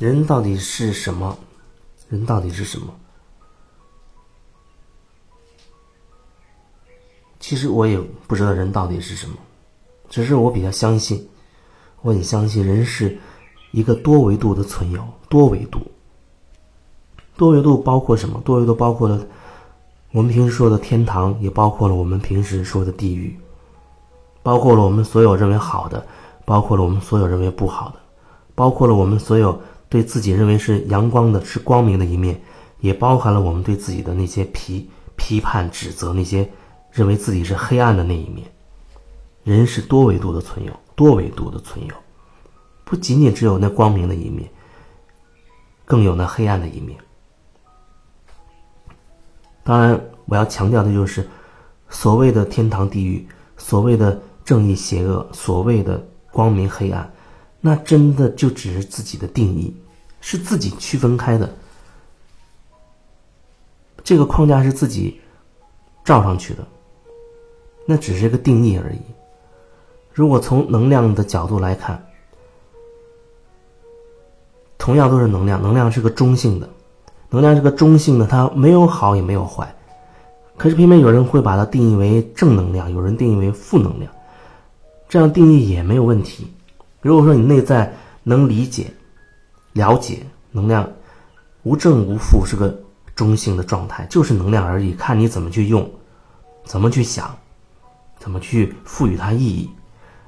人到底是什么？人到底是什么？其实我也不知道人到底是什么，只是我比较相信，我很相信人是一个多维度的存有，多维度。多维度包括什么？多维度包括了我们平时说的天堂，也包括了我们平时说的地狱，包括了我们所有认为好的，包括了我们所有认为不好的，包括了我们所有对自己认为是阳光的、是光明的一面，也包含了我们对自己的那些批批判、指责那些。认为自己是黑暗的那一面，人是多维度的存有，多维度的存有，不仅仅只有那光明的一面，更有那黑暗的一面。当然，我要强调的就是，所谓的天堂、地狱，所谓的正义、邪恶，所谓的光明、黑暗，那真的就只是自己的定义，是自己区分开的，这个框架是自己罩上去的。那只是一个定义而已。如果从能量的角度来看，同样都是能量，能量是个中性的，能量是个中性的，它没有好也没有坏。可是偏偏有人会把它定义为正能量，有人定义为负能量，这样定义也没有问题。如果说你内在能理解、了解能量无正无负是个中性的状态，就是能量而已，看你怎么去用，怎么去想。怎么去赋予它意义？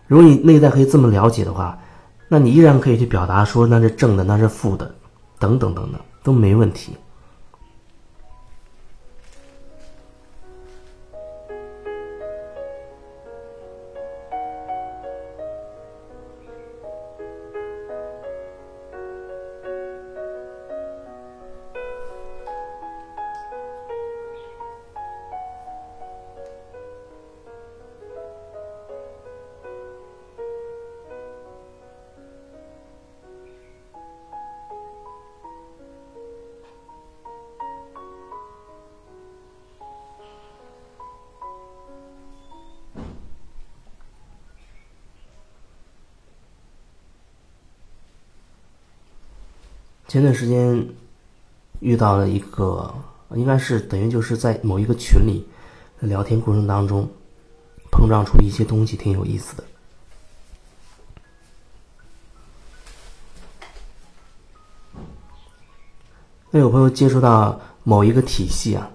如果你内在可以这么了解的话，那你依然可以去表达说那是正的，那是负的，等等等等都没问题。前段时间遇到了一个，应该是等于就是在某一个群里聊天过程当中碰撞出一些东西，挺有意思的。那有朋友接触到某一个体系啊，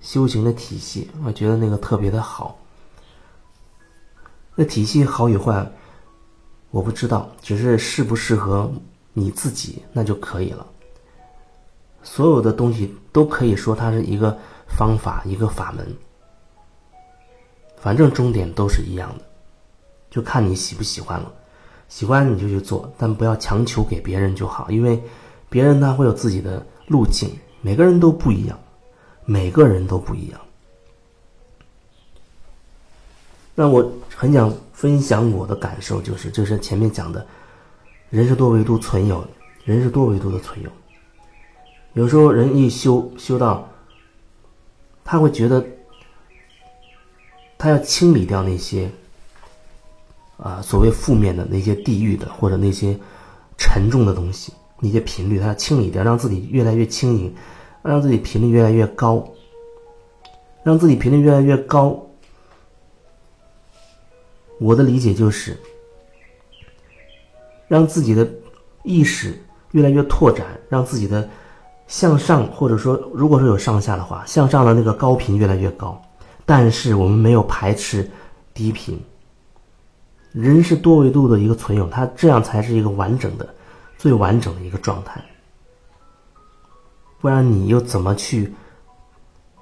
修行的体系，我觉得那个特别的好。那体系好与坏，我不知道，只是适不适合。你自己那就可以了。所有的东西都可以说它是一个方法，一个法门。反正终点都是一样的，就看你喜不喜欢了。喜欢你就去做，但不要强求给别人就好，因为别人他会有自己的路径，每个人都不一样，每个人都不一样。那我很想分享我的感受，就是就是前面讲的。人是多维度存有的，人是多维度的存有。有时候人一修修到，他会觉得，他要清理掉那些，啊，所谓负面的那些地狱的或者那些沉重的东西，那些频率，他要清理掉，让自己越来越轻盈，让自己频率越来越高，让自己频率越来越高。我的理解就是。让自己的意识越来越拓展，让自己的向上，或者说，如果说有上下的话，向上的那个高频越来越高。但是我们没有排斥低频。人是多维度的一个存有，它这样才是一个完整的、最完整的一个状态。不然你又怎么去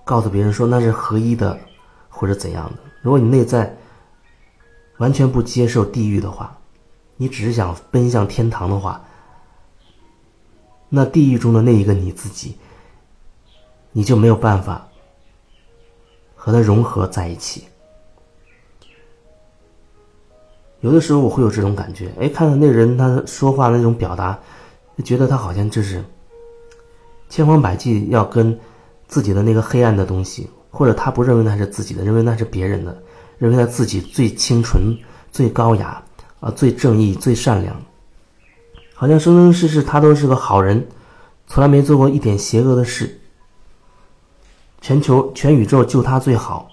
告诉别人说那是合一的，或者怎样的？如果你内在完全不接受地狱的话。你只是想奔向天堂的话，那地狱中的那一个你自己，你就没有办法和他融合在一起。有的时候我会有这种感觉，哎，看到那人他说话的那种表达，就觉得他好像就是千方百计要跟自己的那个黑暗的东西，或者他不认为那是自己的，认为那是别人的，认为他自己最清纯、最高雅。啊，最正义、最善良，好像生生世世他都是个好人，从来没做过一点邪恶的事。全球全宇宙就他最好，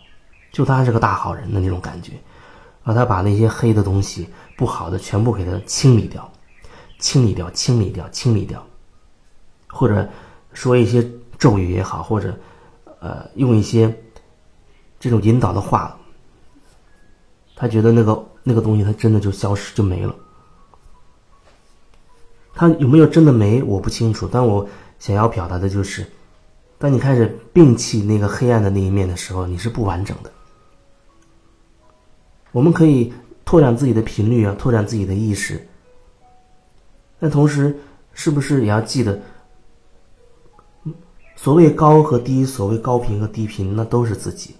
就他是个大好人的那种感觉，让他把那些黑的东西、不好的全部给他清理掉，清理掉，清理掉，清理掉，或者说一些咒语也好，或者呃用一些这种引导的话，他觉得那个那个东西他真的就消失就没了。他有没有真的没我不清楚，但我想要表达的就是。当你开始摒弃那个黑暗的那一面的时候，你是不完整的。我们可以拓展自己的频率啊，拓展自己的意识。但同时，是不是也要记得，所谓高和低，所谓高频和低频，那都是自己。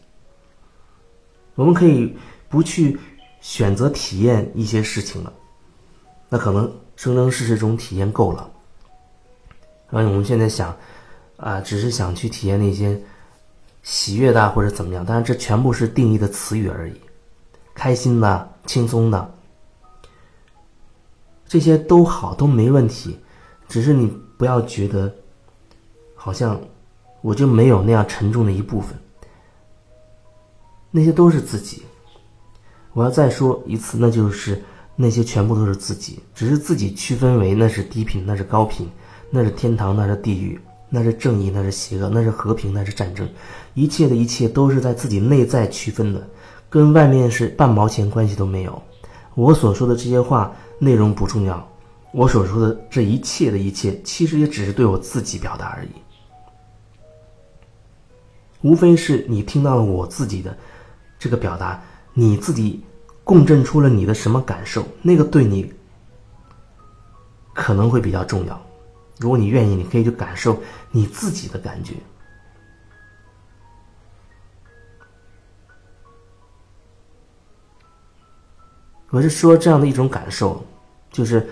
我们可以不去选择体验一些事情了，那可能生生世世中体验够了。然后我们现在想。啊，只是想去体验那些喜悦的或者怎么样，当然这全部是定义的词语而已。开心的、轻松的，这些都好，都没问题。只是你不要觉得好像我就没有那样沉重的一部分。那些都是自己。我要再说一次，那就是那些全部都是自己，只是自己区分为那是低频，那是高频，那是天堂，那是地狱。那是正义，那是邪恶，那是和平，那是战争，一切的一切都是在自己内在区分的，跟外面是半毛钱关系都没有。我所说的这些话内容不重要，我所说的这一切的一切，其实也只是对我自己表达而已。无非是你听到了我自己的这个表达，你自己共振出了你的什么感受，那个对你可能会比较重要。如果你愿意，你可以去感受你自己的感觉。我是说这样的一种感受，就是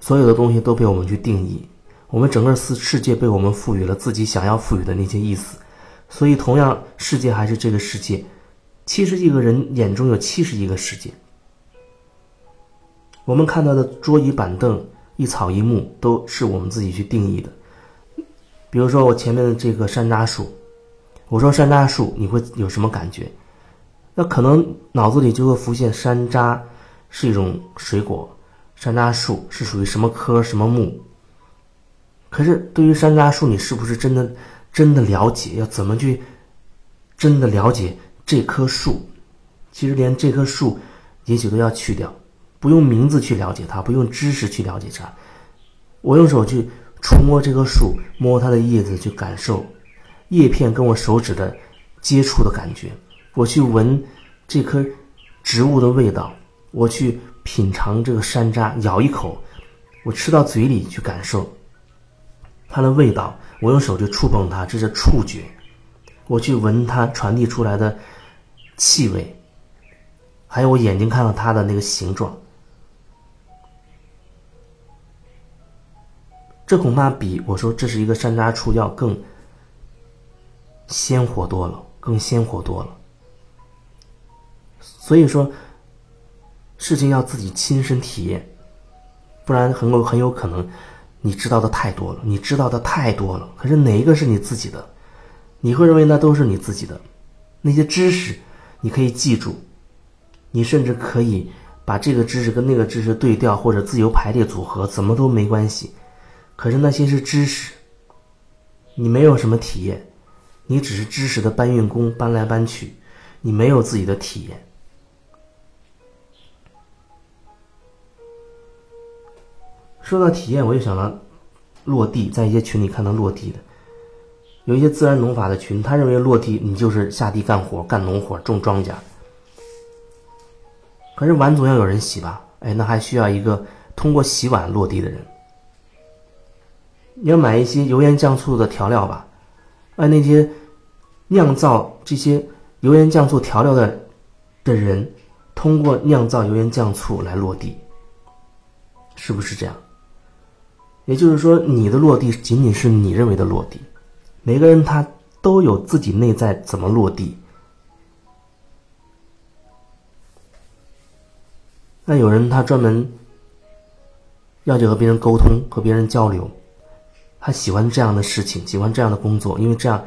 所有的东西都被我们去定义，我们整个世世界被我们赋予了自己想要赋予的那些意思，所以同样世界还是这个世界，七十亿个人眼中有七十亿个世界，我们看到的桌椅板凳。一草一木都是我们自己去定义的。比如说我前面的这个山楂树，我说山楂树，你会有什么感觉？那可能脑子里就会浮现山楂是一种水果，山楂树是属于什么科什么木。可是对于山楂树，你是不是真的真的了解？要怎么去真的了解这棵树？其实连这棵树，也许都要去掉。不用名字去了解它，不用知识去了解它，我用手去触摸这棵树，摸它的叶子，去感受叶片跟我手指的接触的感觉。我去闻这棵植物的味道，我去品尝这个山楂，咬一口，我吃到嘴里去感受它的味道。我用手去触碰它，这是触觉。我去闻它传递出来的气味，还有我眼睛看到它的那个形状。这恐怕比我说这是一个山楂树要更鲜活多了，更鲜活多了。所以说，事情要自己亲身体验，不然很有很有可能你知道的太多了，你知道的太多了。可是哪一个是你自己的？你会认为那都是你自己的。那些知识你可以记住，你甚至可以把这个知识跟那个知识对调，或者自由排列组合，怎么都没关系。可是那些是知识，你没有什么体验，你只是知识的搬运工，搬来搬去，你没有自己的体验。说到体验，我又想到落地，在一些群里看到落地的，有一些自然农法的群，他认为落地你就是下地干活、干农活、种庄稼。可是碗总要有人洗吧？哎，那还需要一个通过洗碗落地的人。你要买一些油盐酱醋的调料吧，而那些酿造这些油盐酱醋调料的的人，通过酿造油盐酱醋来落地，是不是这样？也就是说，你的落地仅仅是你认为的落地，每个人他都有自己内在怎么落地。那有人他专门。要去和别人沟通，和别人交流。他喜欢这样的事情，喜欢这样的工作，因为这样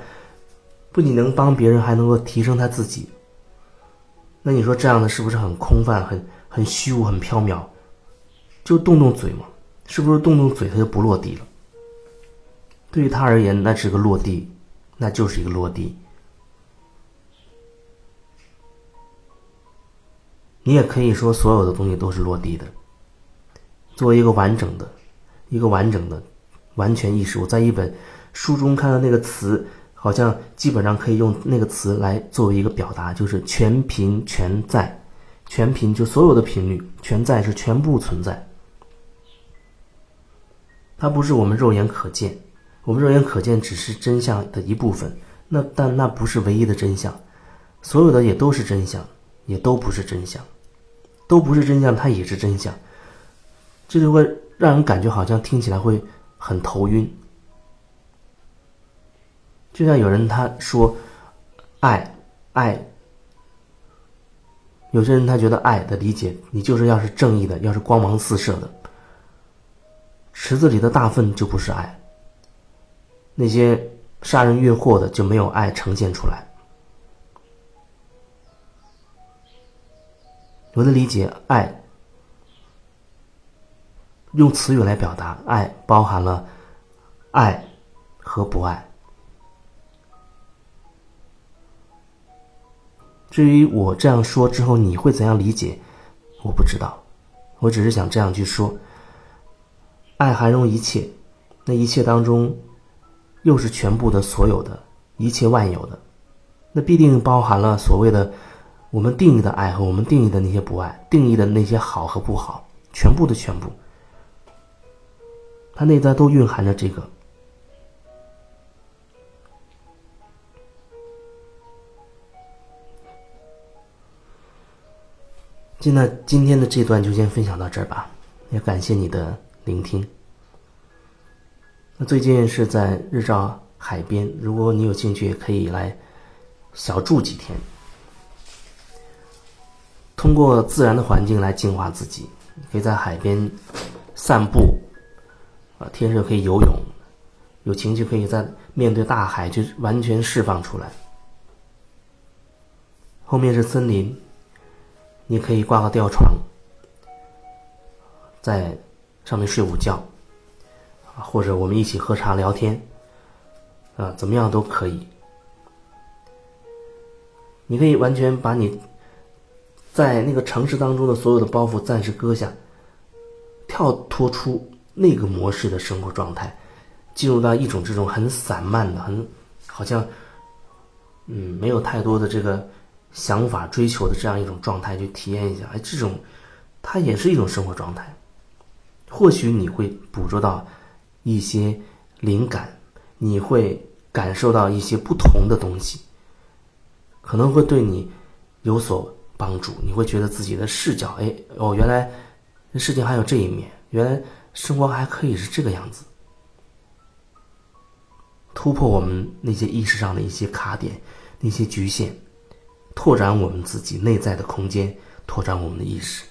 不仅能帮别人，还能够提升他自己。那你说这样的是不是很空泛、很很虚无、很缥缈？就动动嘴嘛，是不是动动嘴他就不落地了？对于他而言，那是个落地，那就是一个落地。你也可以说，所有的东西都是落地的。作为一个完整的、一个完整的、完全意识，我在一本书中看到那个词，好像基本上可以用那个词来作为一个表达，就是全频全在。全频就所有的频率，全在是全部存在。它不是我们肉眼可见。我们肉眼可见只是真相的一部分，那但那不是唯一的真相，所有的也都是真相，也都不是真相，都不是真相，它也是真相，这就会让人感觉好像听起来会很头晕。就像有人他说，爱爱，有些人他觉得爱的理解，你就是要是正义的，要是光芒四射的，池子里的大粪就不是爱。那些杀人越货的就没有爱呈现出来。我的理解，爱用词语来表达，爱包含了爱和不爱。至于我这样说之后你会怎样理解，我不知道。我只是想这样去说：爱含容一切，那一切当中。又是全部的、所有的、一切万有的，那必定包含了所谓的我们定义的爱和我们定义的那些不爱，定义的那些好和不好，全部的全部，它内在都蕴含着这个。现在今天的这段就先分享到这儿吧，也感谢你的聆听。那最近是在日照海边，如果你有兴趣，可以来小住几天，通过自然的环境来净化自己。可以在海边散步，啊，天热可以游泳，有情绪可以在面对大海就完全释放出来。后面是森林，你可以挂个吊床，在上面睡午觉。啊，或者我们一起喝茶聊天，啊，怎么样都可以。你可以完全把你在那个城市当中的所有的包袱暂时搁下，跳脱出那个模式的生活状态，进入到一种这种很散漫的、很好像嗯没有太多的这个想法追求的这样一种状态去体验一下。哎，这种它也是一种生活状态，或许你会捕捉到。一些灵感，你会感受到一些不同的东西，可能会对你有所帮助。你会觉得自己的视角，哎，哦，原来事情还有这一面，原来生活还可以是这个样子。突破我们那些意识上的一些卡点，那些局限，拓展我们自己内在的空间，拓展我们的意识。